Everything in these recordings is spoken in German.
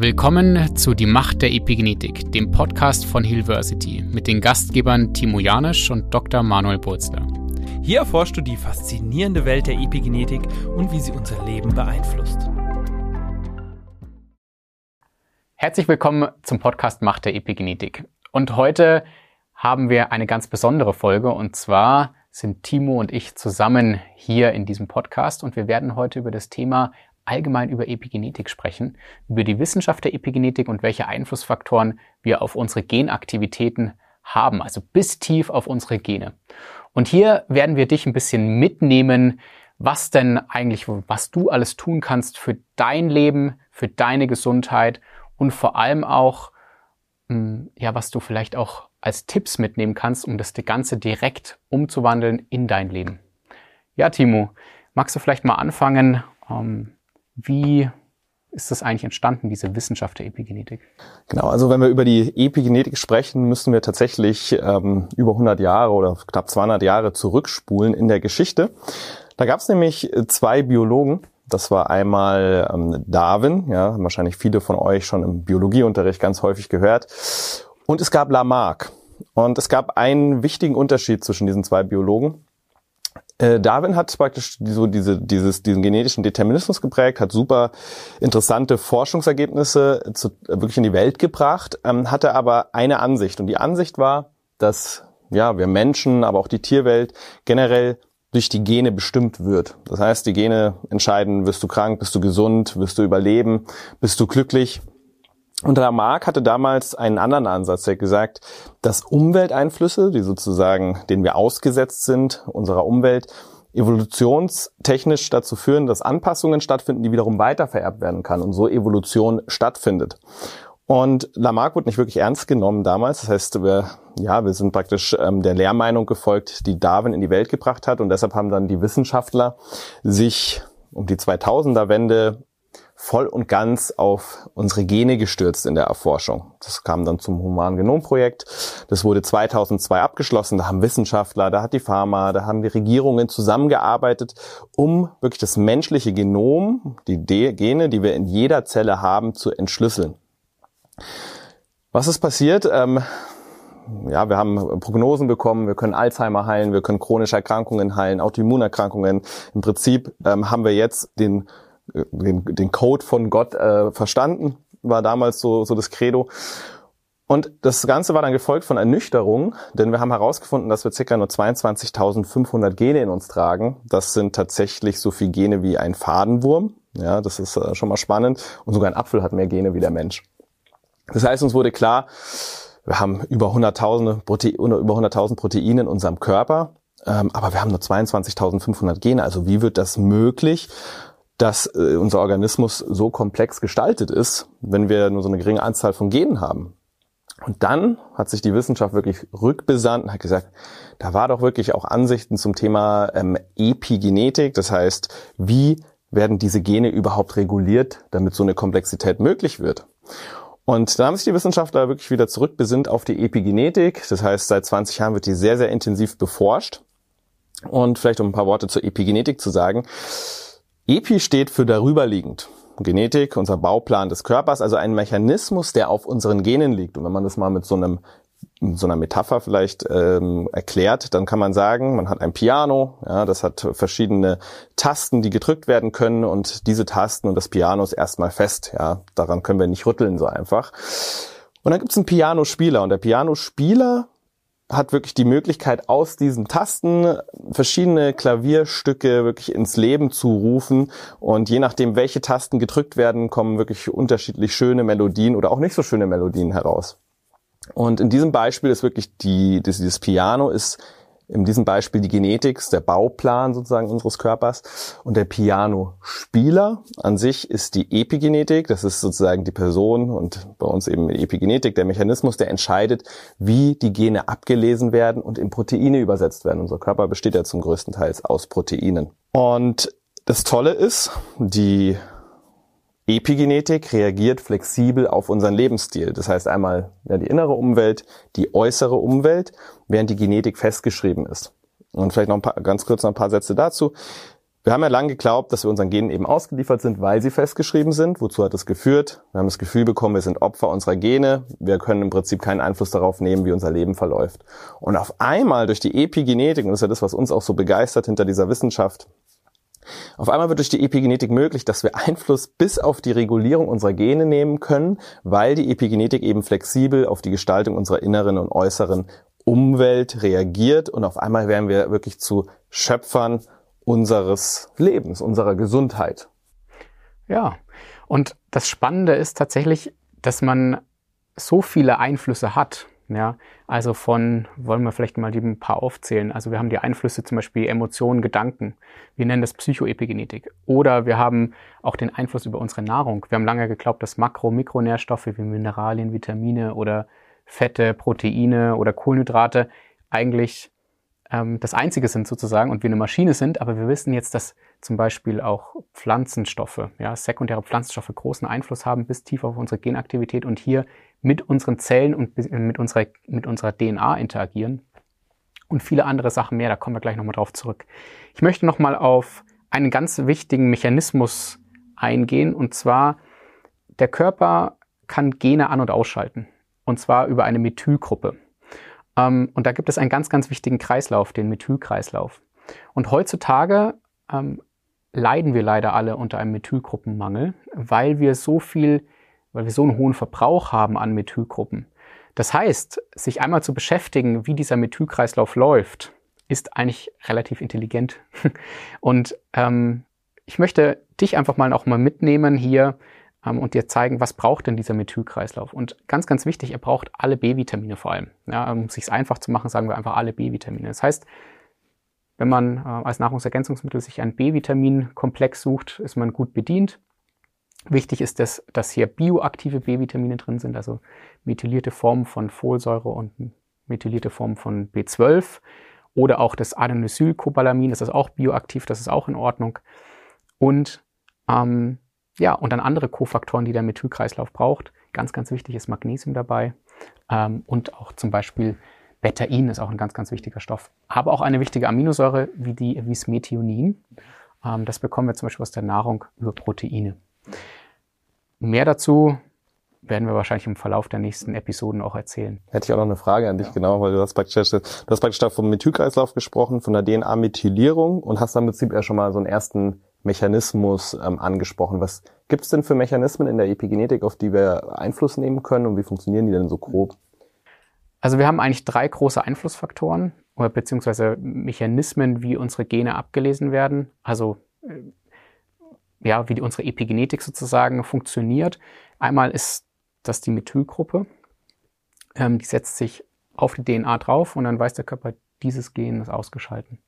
Willkommen zu Die Macht der Epigenetik, dem Podcast von Hillversity mit den Gastgebern Timo Janisch und Dr. Manuel Burzler. Hier erforschst du die faszinierende Welt der Epigenetik und wie sie unser Leben beeinflusst. Herzlich willkommen zum Podcast Macht der Epigenetik. Und heute haben wir eine ganz besondere Folge und zwar sind Timo und ich zusammen hier in diesem Podcast und wir werden heute über das Thema allgemein über Epigenetik sprechen, über die Wissenschaft der Epigenetik und welche Einflussfaktoren wir auf unsere Genaktivitäten haben, also bis tief auf unsere Gene. Und hier werden wir dich ein bisschen mitnehmen, was denn eigentlich, was du alles tun kannst für dein Leben, für deine Gesundheit und vor allem auch, hm, ja, was du vielleicht auch als Tipps mitnehmen kannst, um das Ganze direkt umzuwandeln in dein Leben. Ja, Timo, magst du vielleicht mal anfangen, ähm, wie ist das eigentlich entstanden, diese Wissenschaft der Epigenetik? Genau, also wenn wir über die Epigenetik sprechen, müssen wir tatsächlich ähm, über 100 Jahre oder knapp 200 Jahre zurückspulen in der Geschichte. Da gab es nämlich zwei Biologen. Das war einmal ähm, Darwin, ja, wahrscheinlich viele von euch schon im Biologieunterricht ganz häufig gehört. Und es gab Lamarck. Und es gab einen wichtigen Unterschied zwischen diesen zwei Biologen. Äh, Darwin hat praktisch so diese, dieses, diesen genetischen Determinismus geprägt, hat super interessante Forschungsergebnisse zu, wirklich in die Welt gebracht, ähm, hatte aber eine Ansicht. Und die Ansicht war, dass ja, wir Menschen, aber auch die Tierwelt generell durch die Gene bestimmt wird. Das heißt, die Gene entscheiden, wirst du krank, bist du gesund, wirst du überleben, bist du glücklich. Und Lamarck hatte damals einen anderen Ansatz, der gesagt, dass Umwelteinflüsse, die sozusagen, denen wir ausgesetzt sind, unserer Umwelt, evolutionstechnisch dazu führen, dass Anpassungen stattfinden, die wiederum weitervererbt werden kann und so Evolution stattfindet. Und Lamarck wurde nicht wirklich ernst genommen damals. Das heißt, wir, ja, wir sind praktisch ähm, der Lehrmeinung gefolgt, die Darwin in die Welt gebracht hat. Und deshalb haben dann die Wissenschaftler sich um die 2000er-Wende voll und ganz auf unsere Gene gestürzt in der Erforschung. Das kam dann zum Human Genom Projekt. Das wurde 2002 abgeschlossen. Da haben Wissenschaftler, da hat die Pharma, da haben die Regierungen zusammengearbeitet, um wirklich das menschliche Genom, die Gene, die wir in jeder Zelle haben, zu entschlüsseln. Was ist passiert? Ähm, ja, wir haben Prognosen bekommen, wir können Alzheimer heilen, wir können chronische Erkrankungen heilen, Autoimmunerkrankungen. Im Prinzip ähm, haben wir jetzt den den, den Code von Gott äh, verstanden, war damals so, so das Credo. Und das Ganze war dann gefolgt von Ernüchterung, denn wir haben herausgefunden, dass wir ca. nur 22.500 Gene in uns tragen. Das sind tatsächlich so viele Gene wie ein Fadenwurm. Ja, das ist äh, schon mal spannend. Und sogar ein Apfel hat mehr Gene wie der Mensch. Das heißt, uns wurde klar, wir haben über 100.000 Prote über 100.000 Proteine in unserem Körper, ähm, aber wir haben nur 22.500 Gene. Also wie wird das möglich? Dass äh, unser Organismus so komplex gestaltet ist, wenn wir nur so eine geringe Anzahl von Genen haben. Und dann hat sich die Wissenschaft wirklich rückbesandt und hat gesagt, da war doch wirklich auch Ansichten zum Thema ähm, Epigenetik, das heißt, wie werden diese Gene überhaupt reguliert, damit so eine Komplexität möglich wird. Und da haben sich die Wissenschaftler wirklich wieder zurückbesinnt auf die Epigenetik. Das heißt, seit 20 Jahren wird die sehr, sehr intensiv beforscht. Und vielleicht um ein paar Worte zur Epigenetik zu sagen. EPI steht für darüberliegend. Genetik, unser Bauplan des Körpers, also ein Mechanismus, der auf unseren Genen liegt. Und wenn man das mal mit so einem so einer Metapher vielleicht ähm, erklärt, dann kann man sagen, man hat ein Piano, ja, das hat verschiedene Tasten, die gedrückt werden können und diese Tasten und das Piano ist erstmal fest, ja, daran können wir nicht rütteln so einfach. Und dann gibt es einen Pianospieler und der Pianospieler hat wirklich die Möglichkeit, aus diesen Tasten verschiedene Klavierstücke wirklich ins Leben zu rufen. Und je nachdem, welche Tasten gedrückt werden, kommen wirklich unterschiedlich schöne Melodien oder auch nicht so schöne Melodien heraus. Und in diesem Beispiel ist wirklich die, dieses Piano ist in diesem Beispiel die Genetik, der Bauplan sozusagen unseres Körpers. Und der Piano-Spieler an sich ist die Epigenetik. Das ist sozusagen die Person und bei uns eben Epigenetik, der Mechanismus, der entscheidet, wie die Gene abgelesen werden und in Proteine übersetzt werden. Unser Körper besteht ja zum größten Teil aus Proteinen. Und das Tolle ist, die Epigenetik reagiert flexibel auf unseren Lebensstil. Das heißt einmal ja, die innere Umwelt, die äußere Umwelt, während die Genetik festgeschrieben ist. Und vielleicht noch ein paar, ganz kurz noch ein paar Sätze dazu. Wir haben ja lange geglaubt, dass wir unseren Genen eben ausgeliefert sind, weil sie festgeschrieben sind. Wozu hat das geführt? Wir haben das Gefühl bekommen, wir sind Opfer unserer Gene. Wir können im Prinzip keinen Einfluss darauf nehmen, wie unser Leben verläuft. Und auf einmal durch die Epigenetik, und das ist ja das, was uns auch so begeistert hinter dieser Wissenschaft, auf einmal wird durch die Epigenetik möglich, dass wir Einfluss bis auf die Regulierung unserer Gene nehmen können, weil die Epigenetik eben flexibel auf die Gestaltung unserer inneren und äußeren Umwelt reagiert und auf einmal werden wir wirklich zu Schöpfern unseres Lebens, unserer Gesundheit. Ja, und das Spannende ist tatsächlich, dass man so viele Einflüsse hat. Ja, also von, wollen wir vielleicht mal die ein paar aufzählen. Also wir haben die Einflüsse zum Beispiel Emotionen, Gedanken. Wir nennen das Psychoepigenetik. Oder wir haben auch den Einfluss über unsere Nahrung. Wir haben lange geglaubt, dass Makro-, Mikronährstoffe wie Mineralien, Vitamine oder Fette, Proteine oder Kohlenhydrate eigentlich ähm, das Einzige sind sozusagen und wir eine Maschine sind, aber wir wissen jetzt, dass zum Beispiel auch Pflanzenstoffe, ja, sekundäre Pflanzenstoffe großen Einfluss haben bis tief auf unsere Genaktivität und hier mit unseren Zellen und mit unserer, mit unserer DNA interagieren und viele andere Sachen mehr, da kommen wir gleich nochmal drauf zurück. Ich möchte nochmal auf einen ganz wichtigen Mechanismus eingehen und zwar der Körper kann Gene an- und ausschalten und zwar über eine Methylgruppe. Ähm, und da gibt es einen ganz, ganz wichtigen Kreislauf, den Methylkreislauf. Und heutzutage ähm, leiden wir leider alle unter einem Methylgruppenmangel, weil wir so viel, weil wir so einen hohen Verbrauch haben an Methylgruppen. Das heißt, sich einmal zu beschäftigen, wie dieser Methylkreislauf läuft, ist eigentlich relativ intelligent. Und ähm, ich möchte dich einfach mal auch mal mitnehmen hier ähm, und dir zeigen, was braucht denn dieser Methylkreislauf. Und ganz, ganz wichtig, er braucht alle B-Vitamine vor allem. Ja, um es sich einfach zu machen, sagen wir einfach alle B-Vitamine. Das heißt, wenn man äh, als Nahrungsergänzungsmittel sich einen B-Vitamin-Komplex sucht, ist man gut bedient. Wichtig ist, dass, dass hier bioaktive B-Vitamine drin sind, also methylierte Formen von Folsäure und methylierte Formen von B12 oder auch das Adenosylcobalamin, das ist auch bioaktiv, das ist auch in Ordnung. Und ähm, ja, und dann andere Kofaktoren, die der Methylkreislauf braucht. Ganz, ganz wichtig ist Magnesium dabei. Ähm, und auch zum Beispiel Betain ist auch ein ganz, ganz wichtiger Stoff. Aber auch eine wichtige Aminosäure wie, die, wie das Methionin. Ähm, das bekommen wir zum Beispiel aus der Nahrung über Proteine. Mehr dazu werden wir wahrscheinlich im Verlauf der nächsten Episoden auch erzählen. Hätte ich auch noch eine Frage an dich, ja. genau, weil du hast praktisch, du hast praktisch vom Methylkreislauf gesprochen, von der DNA-Methylierung und hast dann im Prinzip ja schon mal so einen ersten Mechanismus ähm, angesprochen. Was gibt es denn für Mechanismen in der Epigenetik, auf die wir Einfluss nehmen können und wie funktionieren die denn so grob? Also wir haben eigentlich drei große Einflussfaktoren oder beziehungsweise Mechanismen, wie unsere Gene abgelesen werden. Also äh, ja, wie unsere Epigenetik sozusagen funktioniert. Einmal ist das die Methylgruppe. Ähm, die setzt sich auf die DNA drauf und dann weiß der Körper, dieses Gen ist ausgeschalten.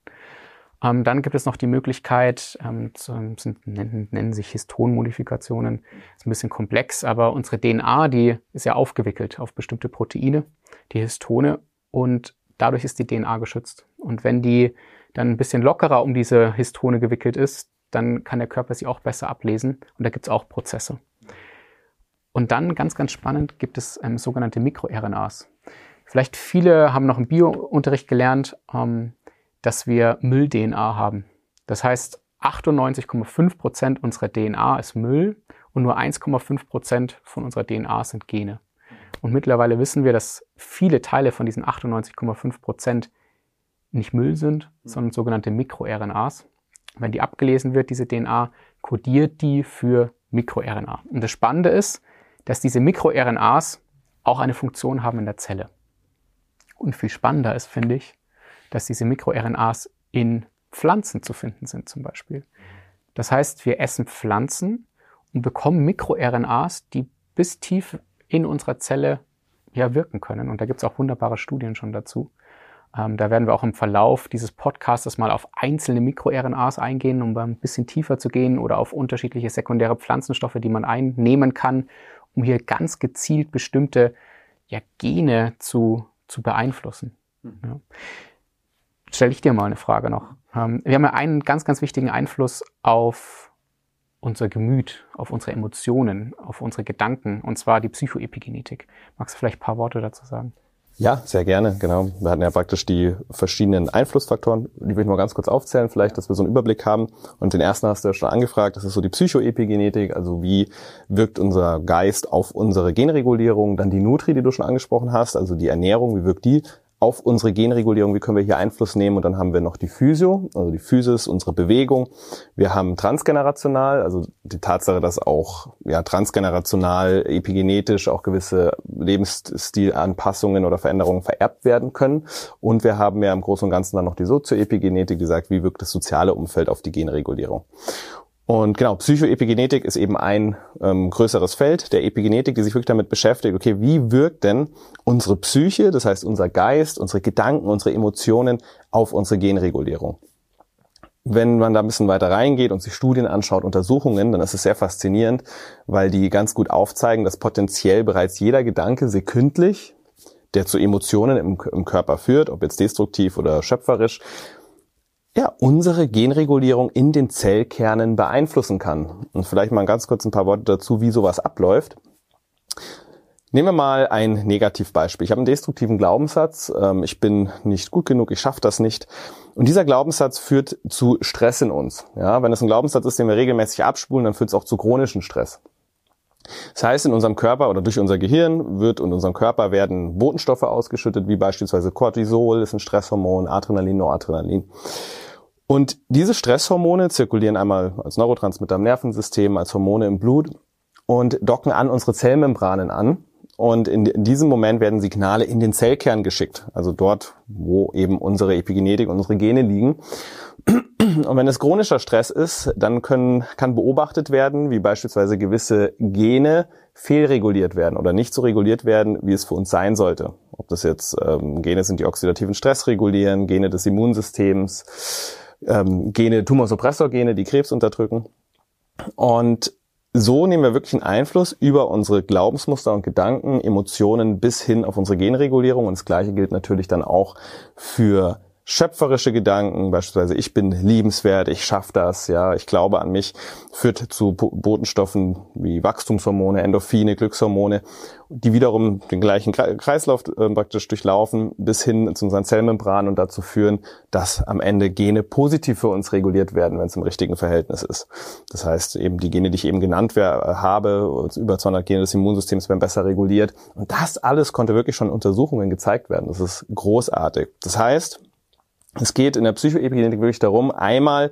Ähm, dann gibt es noch die Möglichkeit, ähm, zu, sind, nennen, nennen, sich Histonmodifikationen, ist ein bisschen komplex, aber unsere DNA, die ist ja aufgewickelt auf bestimmte Proteine, die Histone, und dadurch ist die DNA geschützt. Und wenn die dann ein bisschen lockerer um diese Histone gewickelt ist, dann kann der Körper sie auch besser ablesen und da gibt es auch Prozesse. Und dann, ganz, ganz spannend, gibt es ähm, sogenannte MikroRNAs. Vielleicht viele haben noch im Biounterricht gelernt, ähm, dass wir Müll-DNA haben. Das heißt, 98,5 Prozent unserer DNA ist Müll und nur 1,5 Prozent von unserer DNA sind Gene. Und mittlerweile wissen wir, dass viele Teile von diesen 98,5 Prozent nicht Müll sind, sondern sogenannte MikroRNAs. Wenn die abgelesen wird, diese DNA, kodiert die für MikroRNA. Und das Spannende ist, dass diese MikroRNAs auch eine Funktion haben in der Zelle. Und viel spannender ist, finde ich, dass diese MikroRNAs in Pflanzen zu finden sind zum Beispiel. Das heißt, wir essen Pflanzen und bekommen MikroRNAs, die bis tief in unserer Zelle ja, wirken können. Und da gibt es auch wunderbare Studien schon dazu. Ähm, da werden wir auch im Verlauf dieses Podcasts mal auf einzelne MikroRNAs eingehen, um ein bisschen tiefer zu gehen oder auf unterschiedliche sekundäre Pflanzenstoffe, die man einnehmen kann, um hier ganz gezielt bestimmte ja, Gene zu, zu beeinflussen. Mhm. Ja stelle ich dir mal eine Frage noch. Ähm, wir haben ja einen ganz, ganz wichtigen Einfluss auf unser Gemüt, auf unsere Emotionen, auf unsere Gedanken, und zwar die Psychoepigenetik. Magst du vielleicht ein paar Worte dazu sagen? Ja, sehr gerne, genau. Wir hatten ja praktisch die verschiedenen Einflussfaktoren, die will ich mal ganz kurz aufzählen, vielleicht, dass wir so einen Überblick haben. Und den ersten hast du ja schon angefragt, das ist so die Psychoepigenetik, also wie wirkt unser Geist auf unsere Genregulierung, dann die Nutri, die du schon angesprochen hast, also die Ernährung, wie wirkt die auf unsere Genregulierung, wie können wir hier Einfluss nehmen und dann haben wir noch die Physio, also die Physis, unsere Bewegung. Wir haben transgenerational, also die Tatsache, dass auch ja, transgenerational, epigenetisch auch gewisse Lebensstilanpassungen oder Veränderungen vererbt werden können. Und wir haben ja im Großen und Ganzen dann noch die Sozioepigenetik, die sagt, wie wirkt das soziale Umfeld auf die Genregulierung. Und genau, Psychoepigenetik ist eben ein ähm, größeres Feld der Epigenetik, die sich wirklich damit beschäftigt, okay, wie wirkt denn unsere Psyche, das heißt unser Geist, unsere Gedanken, unsere Emotionen auf unsere Genregulierung. Wenn man da ein bisschen weiter reingeht und sich Studien anschaut, Untersuchungen, dann ist es sehr faszinierend, weil die ganz gut aufzeigen, dass potenziell bereits jeder Gedanke sekündlich, der zu Emotionen im, im Körper führt, ob jetzt destruktiv oder schöpferisch, ja, unsere Genregulierung in den Zellkernen beeinflussen kann. Und vielleicht mal ganz kurz ein paar Worte dazu, wie sowas abläuft. Nehmen wir mal ein Negativbeispiel. Ich habe einen destruktiven Glaubenssatz. Ähm, ich bin nicht gut genug, ich schaffe das nicht. Und dieser Glaubenssatz führt zu Stress in uns. Ja, wenn es ein Glaubenssatz ist, den wir regelmäßig abspulen, dann führt es auch zu chronischen Stress. Das heißt, in unserem Körper oder durch unser Gehirn wird in unserem Körper werden Botenstoffe ausgeschüttet, wie beispielsweise Cortisol, ist ein Stresshormon, Adrenalin, Noradrenalin. Und diese Stresshormone zirkulieren einmal als Neurotransmitter im Nervensystem, als Hormone im Blut und docken an unsere Zellmembranen an. Und in diesem Moment werden Signale in den Zellkern geschickt, also dort, wo eben unsere Epigenetik, unsere Gene liegen. Und wenn es chronischer Stress ist, dann können, kann beobachtet werden, wie beispielsweise gewisse Gene fehlreguliert werden oder nicht so reguliert werden, wie es für uns sein sollte. Ob das jetzt ähm, Gene sind, die oxidativen Stress regulieren, Gene des Immunsystems, ähm, Gene, Tumorsuppressorgene, die Krebs unterdrücken. Und so nehmen wir wirklich einen Einfluss über unsere Glaubensmuster und Gedanken, Emotionen bis hin auf unsere Genregulierung. Und das Gleiche gilt natürlich dann auch für schöpferische Gedanken, beispielsweise ich bin liebenswert, ich schaffe das, ja, ich glaube an mich, führt zu Botenstoffen wie Wachstumshormone, Endorphine, Glückshormone, die wiederum den gleichen Kreislauf äh, praktisch durchlaufen bis hin zu unseren Zellmembranen und dazu führen, dass am Ende Gene positiv für uns reguliert werden, wenn es im richtigen Verhältnis ist. Das heißt, eben die Gene, die ich eben genannt habe, über 200 Gene des Immunsystems werden besser reguliert. Und das alles konnte wirklich schon in Untersuchungen gezeigt werden. Das ist großartig. Das heißt, es geht in der Psychoepigenetik wirklich darum, einmal,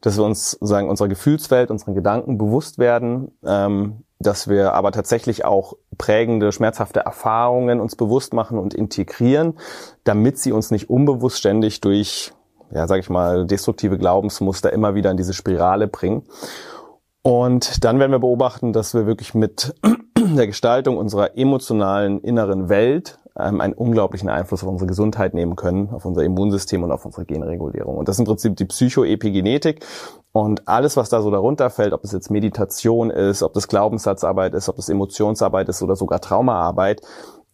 dass wir uns sagen, unserer Gefühlswelt, unseren Gedanken bewusst werden, ähm, dass wir aber tatsächlich auch prägende, schmerzhafte Erfahrungen uns bewusst machen und integrieren, damit sie uns nicht unbewusst ständig durch, ja, sag ich mal, destruktive Glaubensmuster immer wieder in diese Spirale bringen. Und dann werden wir beobachten, dass wir wirklich mit der Gestaltung unserer emotionalen inneren Welt ähm, einen unglaublichen Einfluss auf unsere Gesundheit nehmen können, auf unser Immunsystem und auf unsere Genregulierung. Und das ist im Prinzip die Psychoepigenetik. Und alles, was da so darunter fällt, ob es jetzt Meditation ist, ob das Glaubenssatzarbeit ist, ob das Emotionsarbeit ist oder sogar Traumaarbeit,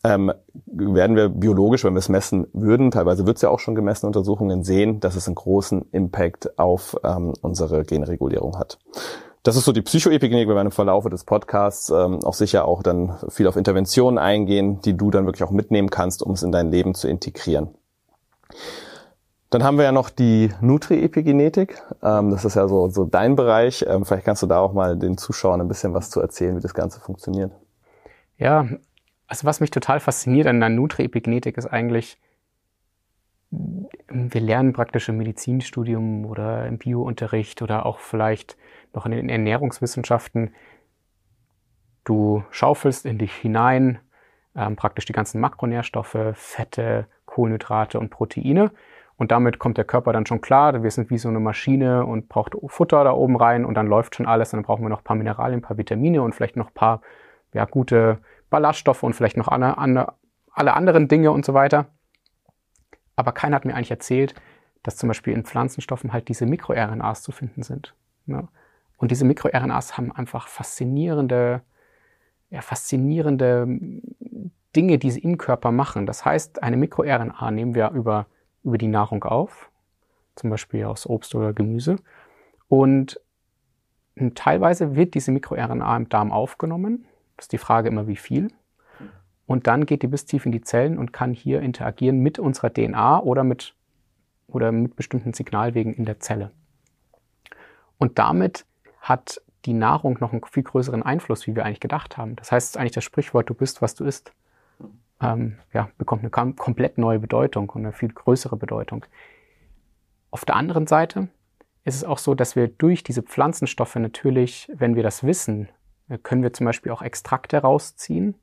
ähm, werden wir biologisch, wenn wir es messen würden, teilweise wird es ja auch schon gemessen, Untersuchungen sehen, dass es einen großen Impact auf ähm, unsere Genregulierung hat. Das ist so die Psychoepigenetik. Wir werden im Verlauf des Podcasts ähm, auch sicher auch dann viel auf Interventionen eingehen, die du dann wirklich auch mitnehmen kannst, um es in dein Leben zu integrieren. Dann haben wir ja noch die Nutri-Epigenetik. Ähm, das ist ja so, so dein Bereich. Ähm, vielleicht kannst du da auch mal den Zuschauern ein bisschen was zu erzählen, wie das Ganze funktioniert. Ja, also was mich total fasziniert an der Nutri-Epigenetik ist eigentlich, wir lernen praktisch im Medizinstudium oder im Biounterricht oder auch vielleicht noch in den Ernährungswissenschaften. Du schaufelst in dich hinein ähm, praktisch die ganzen Makronährstoffe, Fette, Kohlenhydrate und Proteine. Und damit kommt der Körper dann schon klar, wir sind wie so eine Maschine und braucht Futter da oben rein und dann läuft schon alles. Dann brauchen wir noch ein paar Mineralien, ein paar Vitamine und vielleicht noch ein paar ja, gute Ballaststoffe und vielleicht noch alle, alle anderen Dinge und so weiter. Aber keiner hat mir eigentlich erzählt, dass zum Beispiel in Pflanzenstoffen halt diese MikroRNAs zu finden sind. Ne? Und diese MikroRNAs haben einfach faszinierende, ja, faszinierende Dinge, die sie im Körper machen. Das heißt, eine MikroRNA nehmen wir über, über die Nahrung auf, zum Beispiel aus Obst oder Gemüse. Und teilweise wird diese MikroRNA im Darm aufgenommen. Das ist die Frage immer, wie viel. und dann geht die bis tief in die Zellen und kann hier interagieren mit unserer DNA oder mit, oder mit bestimmten Signalwegen in der Zelle. Und damit hat die Nahrung noch einen viel größeren Einfluss, wie wir eigentlich gedacht haben. Das heißt eigentlich das Sprichwort, du bist, was du isst, ähm, ja, bekommt eine komplett neue Bedeutung und eine viel größere Bedeutung. Auf der anderen Seite ist es auch so, dass wir durch diese Pflanzenstoffe natürlich, wenn wir das wissen, äh, können wir zum Beispiel auch Extrakte rausziehen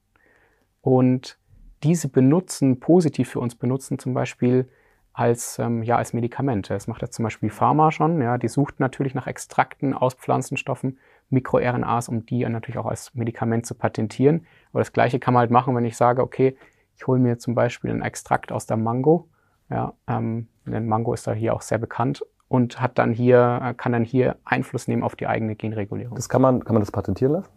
und diese benutzen, positiv für uns benutzen, zum Beispiel als, ähm, ja, als Medikamente. Das macht jetzt zum Beispiel Pharma schon. Ja, die sucht natürlich nach Extrakten aus Pflanzenstoffen, MikroRNAs, um die natürlich auch als Medikament zu patentieren. Aber das Gleiche kann man halt machen, wenn ich sage, okay, ich hole mir zum Beispiel einen Extrakt aus der Mango. Ja, ähm, denn Mango ist da hier auch sehr bekannt und hat dann hier, äh, kann dann hier Einfluss nehmen auf die eigene Genregulierung. Das kann man, kann man das patentieren lassen?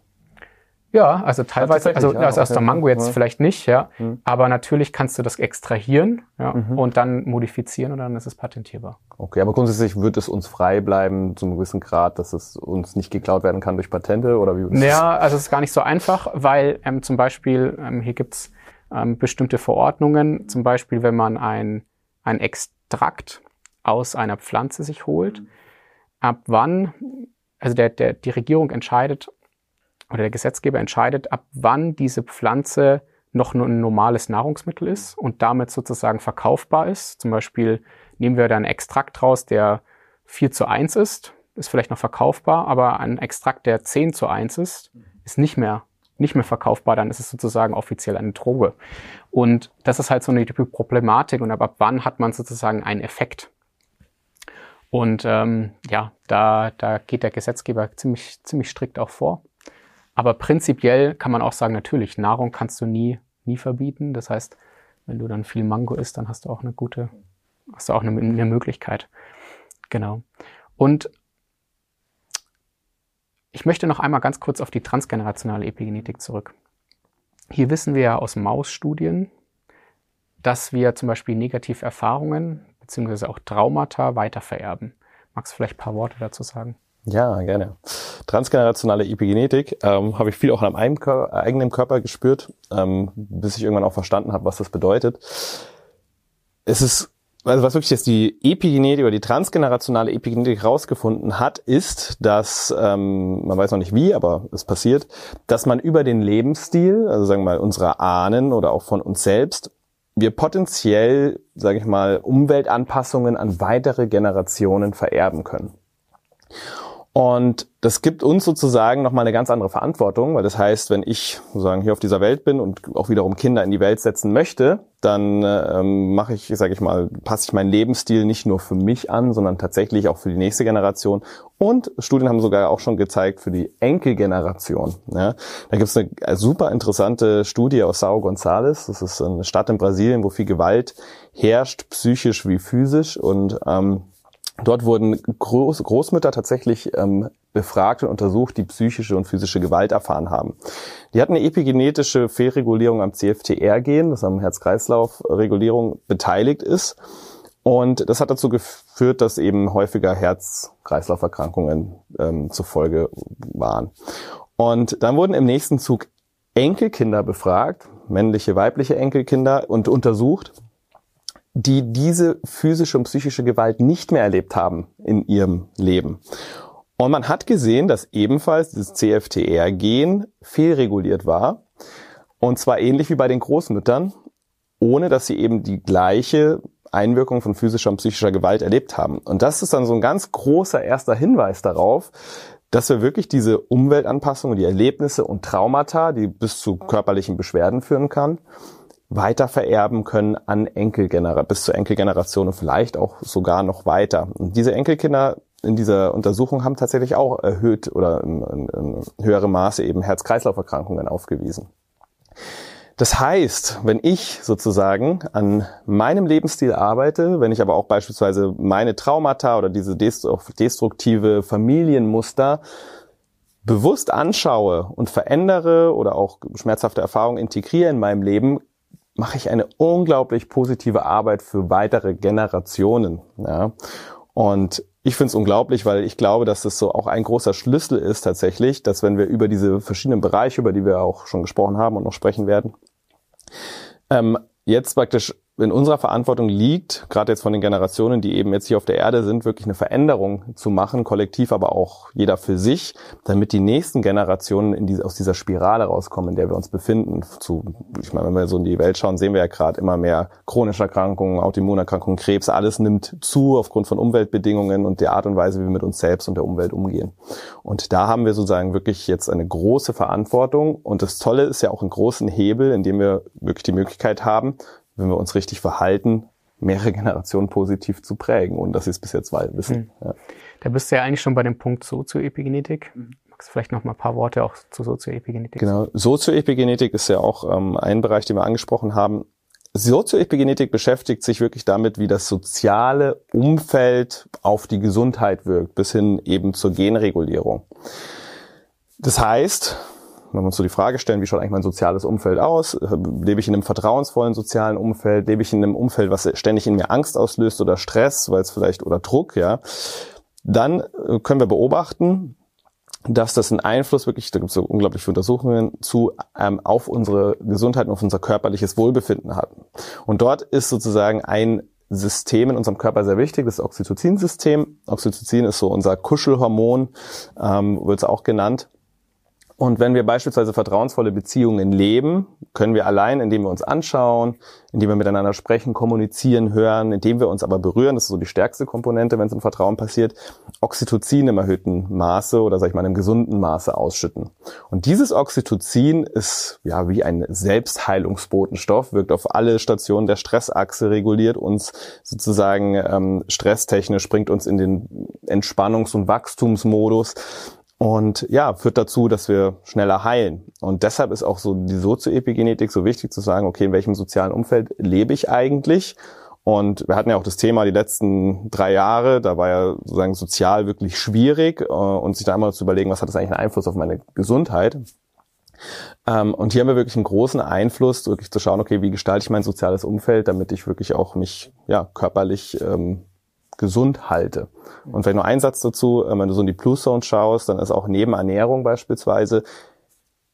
Ja, also teilweise, also, ja, also aus der Mango jetzt ja. vielleicht nicht, ja. Mhm. Aber natürlich kannst du das extrahieren ja, mhm. und dann modifizieren und dann ist es patentierbar. Okay, aber grundsätzlich wird es uns frei bleiben zu einem gewissen Grad, dass es uns nicht geklaut werden kann durch Patente oder wie? Ja, also es ist gar nicht so einfach, weil ähm, zum Beispiel ähm, hier gibt's ähm, bestimmte Verordnungen, zum Beispiel wenn man ein, ein Extrakt aus einer Pflanze sich holt, ab wann, also der, der, die Regierung entscheidet, oder der Gesetzgeber entscheidet, ab wann diese Pflanze noch ein normales Nahrungsmittel ist und damit sozusagen verkaufbar ist. Zum Beispiel nehmen wir da einen Extrakt raus, der 4 zu 1 ist, ist vielleicht noch verkaufbar, aber ein Extrakt, der 10 zu 1 ist, ist nicht mehr, nicht mehr verkaufbar, dann ist es sozusagen offiziell eine Droge. Und das ist halt so eine Problematik und ab wann hat man sozusagen einen Effekt. Und ähm, ja, da, da geht der Gesetzgeber ziemlich, ziemlich strikt auch vor. Aber prinzipiell kann man auch sagen, natürlich, Nahrung kannst du nie, nie verbieten. Das heißt, wenn du dann viel Mango isst, dann hast du auch eine gute, hast du auch eine, eine Möglichkeit. Genau. Und ich möchte noch einmal ganz kurz auf die transgenerationale Epigenetik zurück. Hier wissen wir ja aus Mausstudien, dass wir zum Beispiel negative Erfahrungen bzw. auch Traumata weitervererben. Magst du vielleicht ein paar Worte dazu sagen? Ja, gerne. Transgenerationale Epigenetik ähm, habe ich viel auch an meinem Kör eigenen Körper gespürt, ähm, bis ich irgendwann auch verstanden habe, was das bedeutet. Es ist, also was wirklich jetzt die Epigenetik oder die transgenerationale Epigenetik rausgefunden hat, ist, dass, ähm, man weiß noch nicht wie, aber es passiert, dass man über den Lebensstil, also sagen wir mal unserer Ahnen oder auch von uns selbst, wir potenziell, sage ich mal, Umweltanpassungen an weitere Generationen vererben können. Und das gibt uns sozusagen nochmal eine ganz andere Verantwortung, weil das heißt, wenn ich sozusagen hier auf dieser Welt bin und auch wiederum Kinder in die Welt setzen möchte, dann ähm, mache ich, sage ich mal, passe ich meinen Lebensstil nicht nur für mich an, sondern tatsächlich auch für die nächste Generation. Und Studien haben sogar auch schon gezeigt für die Enkelgeneration. Ja. Da gibt es eine super interessante Studie aus Sao Gonçalves. Das ist eine Stadt in Brasilien, wo viel Gewalt herrscht, psychisch wie physisch. Und ähm, Dort wurden Groß Großmütter tatsächlich ähm, befragt und untersucht, die psychische und physische Gewalt erfahren haben. Die hatten eine epigenetische Fehlregulierung am CFTR-Gen, das am Herz-Kreislauf-Regulierung beteiligt ist. Und das hat dazu geführt, dass eben häufiger Herz-Kreislauf-Erkrankungen ähm, zufolge waren. Und dann wurden im nächsten Zug Enkelkinder befragt, männliche, weibliche Enkelkinder und untersucht die diese physische und psychische Gewalt nicht mehr erlebt haben in ihrem Leben. Und man hat gesehen, dass ebenfalls das CFTR-Gen fehlreguliert war. Und zwar ähnlich wie bei den Großmüttern, ohne dass sie eben die gleiche Einwirkung von physischer und psychischer Gewalt erlebt haben. Und das ist dann so ein ganz großer erster Hinweis darauf, dass wir wirklich diese Umweltanpassungen, die Erlebnisse und Traumata, die bis zu körperlichen Beschwerden führen kann, weiter vererben können an Enkelgeneration, bis zur Enkelgeneration und vielleicht auch sogar noch weiter. Und diese Enkelkinder in dieser Untersuchung haben tatsächlich auch erhöht oder in, in, in höherem Maße eben Herz-Kreislauf-Erkrankungen aufgewiesen. Das heißt, wenn ich sozusagen an meinem Lebensstil arbeite, wenn ich aber auch beispielsweise meine Traumata oder diese destruktive Familienmuster bewusst anschaue und verändere oder auch schmerzhafte Erfahrungen integriere in meinem Leben, mache ich eine unglaublich positive Arbeit für weitere Generationen. Ja. Und ich finde es unglaublich, weil ich glaube, dass das so auch ein großer Schlüssel ist tatsächlich, dass wenn wir über diese verschiedenen Bereiche, über die wir auch schon gesprochen haben und noch sprechen werden, Ähm, jetzt praktisch in unserer Verantwortung liegt, gerade jetzt von den Generationen, die eben jetzt hier auf der Erde sind, wirklich eine Veränderung zu machen, kollektiv, aber auch jeder für sich, damit die nächsten Generationen diese, aus dieser Spirale rauskommen, in der wir uns befinden. Zu, ich meine, wenn wir so in die Welt schauen, sehen wir ja gerade immer mehr chronische Erkrankungen, Autoimmunerkrankungen, Krebs, alles nimmt zu aufgrund von Umweltbedingungen und der Art und Weise, wie wir mit uns selbst und der Umwelt umgehen. Und da haben wir sozusagen wirklich jetzt eine große Verantwortung. Und das Tolle ist ja auch einen großen Hebel, in dem wir wirklich die Möglichkeit haben, wenn wir uns richtig verhalten, mehrere Generationen positiv zu prägen, und dass sie es bis jetzt wissen. Mhm. Ja. Da bist du ja eigentlich schon bei dem Punkt Sozioepigenetik. Mhm. Magst du vielleicht noch mal ein paar Worte auch zu Sozioepigenetik Genau. Sozioepigenetik ist ja auch ähm, ein Bereich, den wir angesprochen haben. Sozioepigenetik beschäftigt sich wirklich damit, wie das soziale Umfeld auf die Gesundheit wirkt, bis hin eben zur Genregulierung. Das heißt, wenn wir uns so die Frage stellen, wie schaut eigentlich mein soziales Umfeld aus? Lebe ich in einem vertrauensvollen sozialen Umfeld? Lebe ich in einem Umfeld, was ständig in mir Angst auslöst oder Stress, weil es vielleicht oder Druck, ja? Dann äh, können wir beobachten, dass das einen Einfluss wirklich, da gibt es so unglaublich viele Untersuchungen zu, ähm, auf unsere Gesundheit und auf unser körperliches Wohlbefinden hat. Und dort ist sozusagen ein System in unserem Körper sehr wichtig, das Oxytocin-System. Oxytocin ist so unser Kuschelhormon, ähm, wird es auch genannt. Und wenn wir beispielsweise vertrauensvolle Beziehungen leben, können wir allein, indem wir uns anschauen, indem wir miteinander sprechen, kommunizieren, hören, indem wir uns aber berühren, das ist so die stärkste Komponente, wenn es im Vertrauen passiert, Oxytocin im erhöhten Maße oder sag ich mal im gesunden Maße ausschütten. Und dieses Oxytocin ist ja wie ein Selbstheilungsbotenstoff, wirkt auf alle Stationen der Stressachse, reguliert uns sozusagen ähm, stresstechnisch, bringt uns in den Entspannungs- und Wachstumsmodus und ja, führt dazu, dass wir schneller heilen. Und deshalb ist auch so die Sozioepigenetik so wichtig zu sagen, okay, in welchem sozialen Umfeld lebe ich eigentlich? Und wir hatten ja auch das Thema die letzten drei Jahre, da war ja sozusagen sozial wirklich schwierig äh, und sich da einmal zu überlegen, was hat das eigentlich einen Einfluss auf meine Gesundheit? Ähm, und hier haben wir wirklich einen großen Einfluss, wirklich zu schauen, okay, wie gestalte ich mein soziales Umfeld, damit ich wirklich auch mich ja körperlich ähm, gesund halte. Und vielleicht noch ein Satz dazu, äh, wenn du so in die Blue Zone schaust, dann ist auch neben Ernährung beispielsweise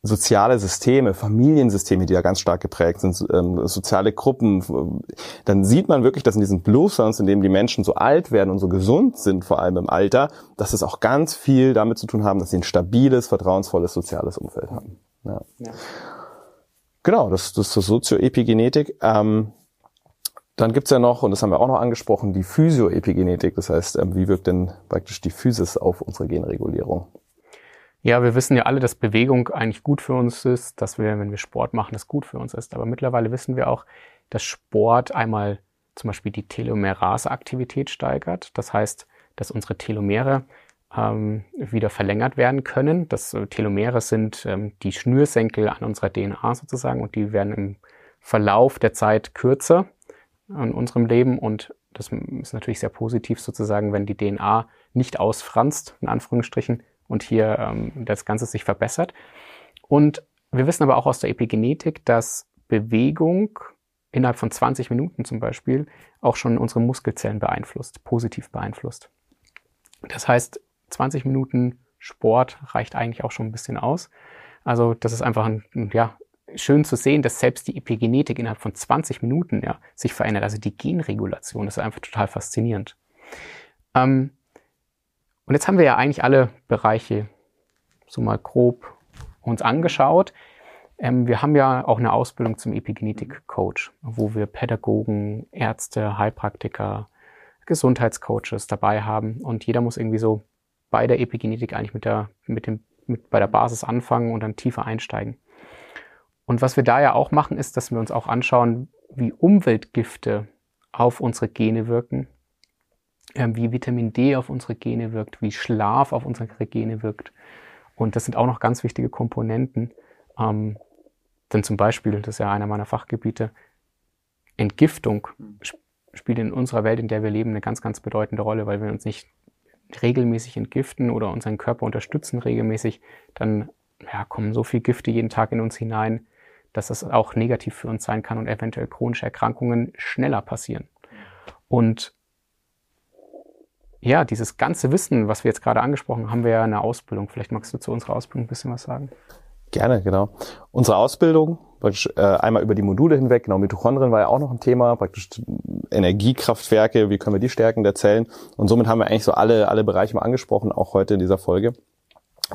soziale Systeme, Familiensysteme, die da ganz stark geprägt sind, ähm, soziale Gruppen, dann sieht man wirklich, dass in diesen Blue Zones, in denen die Menschen so alt werden und so gesund sind, vor allem im Alter, dass es auch ganz viel damit zu tun haben, dass sie ein stabiles, vertrauensvolles soziales Umfeld haben. Ja. ja. Genau, das, das ist so Sozioepigenetik. Ähm, dann gibt's ja noch, und das haben wir auch noch angesprochen, die Physioepigenetik. Das heißt, ähm, wie wirkt denn praktisch die Physis auf unsere Genregulierung? Ja, wir wissen ja alle, dass Bewegung eigentlich gut für uns ist, dass wir, wenn wir Sport machen, das gut für uns ist. Aber mittlerweile wissen wir auch, dass Sport einmal zum Beispiel die Telomerase-Aktivität steigert. Das heißt, dass unsere Telomere ähm, wieder verlängert werden können. Das äh, Telomere sind ähm, die Schnürsenkel an unserer DNA sozusagen und die werden im Verlauf der Zeit kürzer in unserem Leben und das ist natürlich sehr positiv sozusagen, wenn die DNA nicht ausfranst, in Anführungsstrichen, und hier ähm, das Ganze sich verbessert. Und wir wissen aber auch aus der Epigenetik, dass Bewegung innerhalb von 20 Minuten zum Beispiel auch schon unsere Muskelzellen beeinflusst, positiv beeinflusst. Das heißt, 20 Minuten Sport reicht eigentlich auch schon ein bisschen aus. Also das ist einfach ein, ja, schön zu sehen, dass selbst die Epigenetik innerhalb von 20 Minuten ja, sich verändert. Also die Genregulation ist einfach total faszinierend. Ähm, und jetzt haben wir ja eigentlich alle Bereiche so mal grob uns angeschaut. Ähm, wir haben ja auch eine Ausbildung zum Epigenetik-Coach, wo wir Pädagogen, Ärzte, Heilpraktiker, Gesundheitscoaches dabei haben. Und jeder muss irgendwie so bei der Epigenetik eigentlich mit der, mit dem, mit bei der Basis anfangen und dann tiefer einsteigen. Und was wir da ja auch machen, ist, dass wir uns auch anschauen, wie Umweltgifte auf unsere Gene wirken, äh, wie Vitamin D auf unsere Gene wirkt, wie Schlaf auf unsere Gene wirkt. Und das sind auch noch ganz wichtige Komponenten. Ähm, denn zum Beispiel, das ist ja einer meiner Fachgebiete, Entgiftung spielt in unserer Welt, in der wir leben, eine ganz, ganz bedeutende Rolle, weil wir uns nicht regelmäßig entgiften oder unseren Körper unterstützen regelmäßig, dann ja, kommen so viel Gifte jeden Tag in uns hinein, dass das auch negativ für uns sein kann und eventuell chronische Erkrankungen schneller passieren. Und ja, dieses ganze Wissen, was wir jetzt gerade angesprochen haben, haben wir ja in der Ausbildung. Vielleicht magst du zu unserer Ausbildung ein bisschen was sagen. Gerne, genau. Unsere Ausbildung, praktisch äh, einmal über die Module hinweg, genau, Mitochondrien war ja auch noch ein Thema, praktisch Energiekraftwerke, wie können wir die stärken der Zellen. Und somit haben wir eigentlich so alle, alle Bereiche mal angesprochen, auch heute in dieser Folge.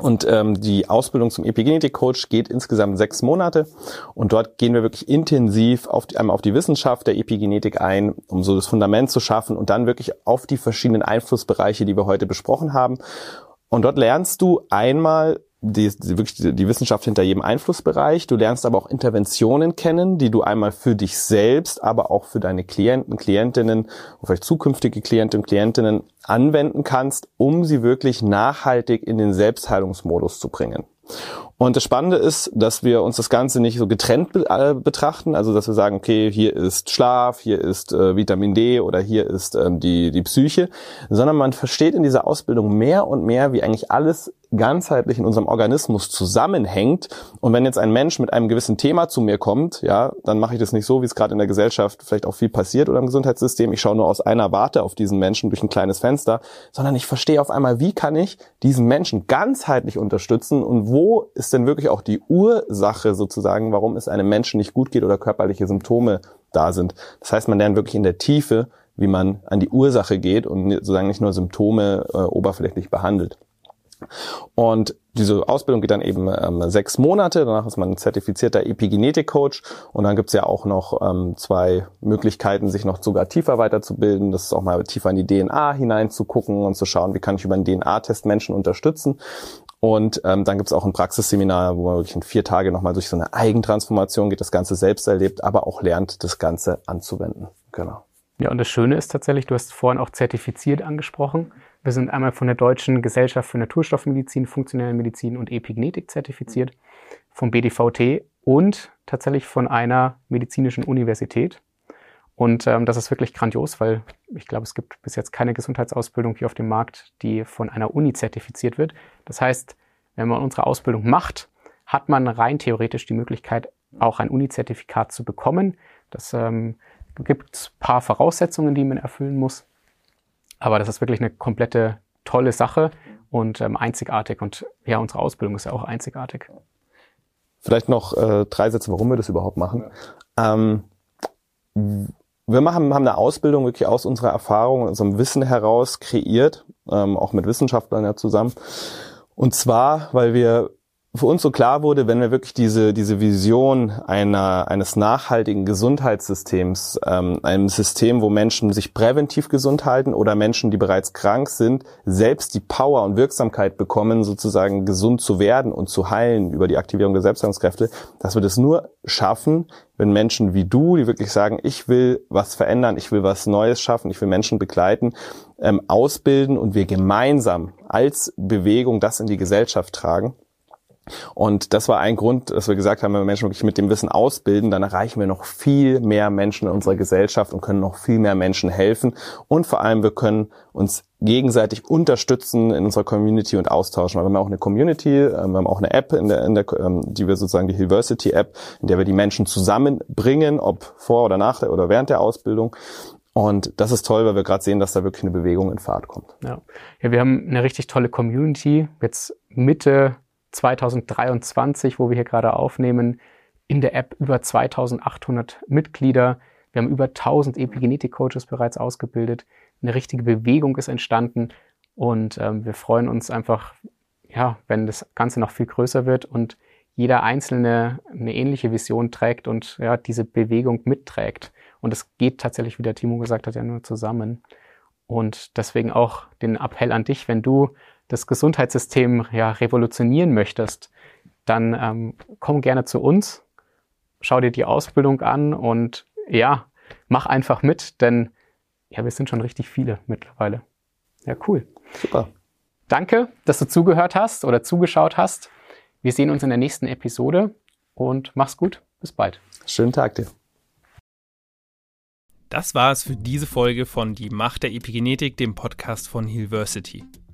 Und ähm, die Ausbildung zum Epigenetik-Coach geht insgesamt sechs Monate und dort gehen wir wirklich intensiv auf die, einmal auf die Wissenschaft der Epigenetik ein, um so das Fundament zu schaffen und dann wirklich auf die verschiedenen Einflussbereiche, die wir heute besprochen haben. Und dort lernst du einmal die, die, wirklich die, die Wissenschaft hinter jedem Einflussbereich. Du lernst aber auch Interventionen kennen, die du einmal für dich selbst, aber auch für deine Klienten, Klientinnen, vielleicht zukünftige Klientinnen, Klientinnen anwenden kannst, um sie wirklich nachhaltig in den Selbstheilungsmodus zu bringen. Und das Spannende ist, dass wir uns das Ganze nicht so getrennt äh, betrachten, also dass wir sagen, okay, hier ist Schlaf, hier ist äh, Vitamin D oder hier ist ähm, die, die Psyche, sondern man versteht in dieser Ausbildung mehr und mehr, wie eigentlich alles ganzheitlich in unserem Organismus zusammenhängt. Und wenn jetzt ein Mensch mit einem gewissen Thema zu mir kommt, ja, dann mache ich das nicht so, wie es gerade in der Gesellschaft vielleicht auch viel passiert oder im Gesundheitssystem. Ich schaue nur aus einer Warte auf diesen Menschen durch ein kleines Fenster, sondern ich verstehe auf einmal, wie kann ich diesen Menschen ganzheitlich unterstützen und wo ist denn wirklich auch die Ursache sozusagen, warum es einem Menschen nicht gut geht oder körperliche Symptome da sind. Das heißt, man lernt wirklich in der Tiefe, wie man an die Ursache geht und sozusagen nicht nur Symptome äh, oberflächlich behandelt. Und diese Ausbildung geht dann eben ähm, sechs Monate. Danach ist man ein zertifizierter Epigenetik-Coach. Und dann gibt's ja auch noch ähm, zwei Möglichkeiten, sich noch sogar tiefer weiterzubilden. Das ist auch mal tiefer in die DNA hineinzugucken und zu schauen, wie kann ich über einen DNA-Test Menschen unterstützen. Und ähm, dann gibt's auch ein Praxisseminar, wo man wirklich in vier Tage nochmal durch so eine Eigentransformation geht, das Ganze selbst erlebt, aber auch lernt, das Ganze anzuwenden. Genau. Ja, und das Schöne ist tatsächlich, du hast vorhin auch zertifiziert angesprochen. Wir sind einmal von der Deutschen Gesellschaft für Naturstoffmedizin, Funktionelle Medizin und Epigenetik zertifiziert, vom BDVT und tatsächlich von einer medizinischen Universität. Und ähm, das ist wirklich grandios, weil ich glaube, es gibt bis jetzt keine Gesundheitsausbildung hier auf dem Markt, die von einer Uni zertifiziert wird. Das heißt, wenn man unsere Ausbildung macht, hat man rein theoretisch die Möglichkeit, auch ein Uni-Zertifikat zu bekommen. Das ähm, gibt ein paar Voraussetzungen, die man erfüllen muss. Aber das ist wirklich eine komplette tolle Sache und ähm, einzigartig. Und ja, unsere Ausbildung ist ja auch einzigartig. Vielleicht noch äh, drei Sätze, warum wir das überhaupt machen. Ähm, wir machen, haben eine Ausbildung wirklich aus unserer Erfahrung unserem Wissen heraus kreiert, ähm, auch mit Wissenschaftlern ja zusammen. Und zwar, weil wir für uns so klar wurde, wenn wir wirklich diese, diese Vision einer, eines nachhaltigen Gesundheitssystems, ähm, einem System, wo Menschen sich präventiv gesund halten oder Menschen, die bereits krank sind, selbst die Power und Wirksamkeit bekommen, sozusagen gesund zu werden und zu heilen über die Aktivierung der Selbstheilungskräfte, dass wir das nur schaffen, wenn Menschen wie du, die wirklich sagen, ich will was verändern, ich will was Neues schaffen, ich will Menschen begleiten, ähm, ausbilden und wir gemeinsam als Bewegung das in die Gesellschaft tragen und das war ein Grund, dass wir gesagt haben, wenn wir Menschen wirklich mit dem Wissen ausbilden, dann erreichen wir noch viel mehr Menschen in unserer Gesellschaft und können noch viel mehr Menschen helfen. Und vor allem, wir können uns gegenseitig unterstützen in unserer Community und austauschen. Weil wir haben auch eine Community, ähm, wir haben auch eine App, in der, in der, ähm, die wir sozusagen die Hillversity App, in der wir die Menschen zusammenbringen, ob vor oder nach der, oder während der Ausbildung. Und das ist toll, weil wir gerade sehen, dass da wirklich eine Bewegung in Fahrt kommt. Ja. ja, wir haben eine richtig tolle Community. Jetzt Mitte 2023, wo wir hier gerade aufnehmen, in der App über 2800 Mitglieder. Wir haben über 1000 Epigenetik-Coaches bereits ausgebildet. Eine richtige Bewegung ist entstanden und ähm, wir freuen uns einfach, ja, wenn das Ganze noch viel größer wird und jeder Einzelne eine ähnliche Vision trägt und ja, diese Bewegung mitträgt. Und es geht tatsächlich, wie der Timo gesagt hat, ja nur zusammen. Und deswegen auch den Appell an dich, wenn du das Gesundheitssystem ja revolutionieren möchtest, dann ähm, komm gerne zu uns, schau dir die Ausbildung an und ja, mach einfach mit, denn ja, wir sind schon richtig viele mittlerweile. Ja, cool. Super. Danke, dass du zugehört hast oder zugeschaut hast. Wir sehen uns in der nächsten Episode und mach's gut. Bis bald. Schönen Tag dir. Das war es für diese Folge von Die Macht der Epigenetik, dem Podcast von Hillversity.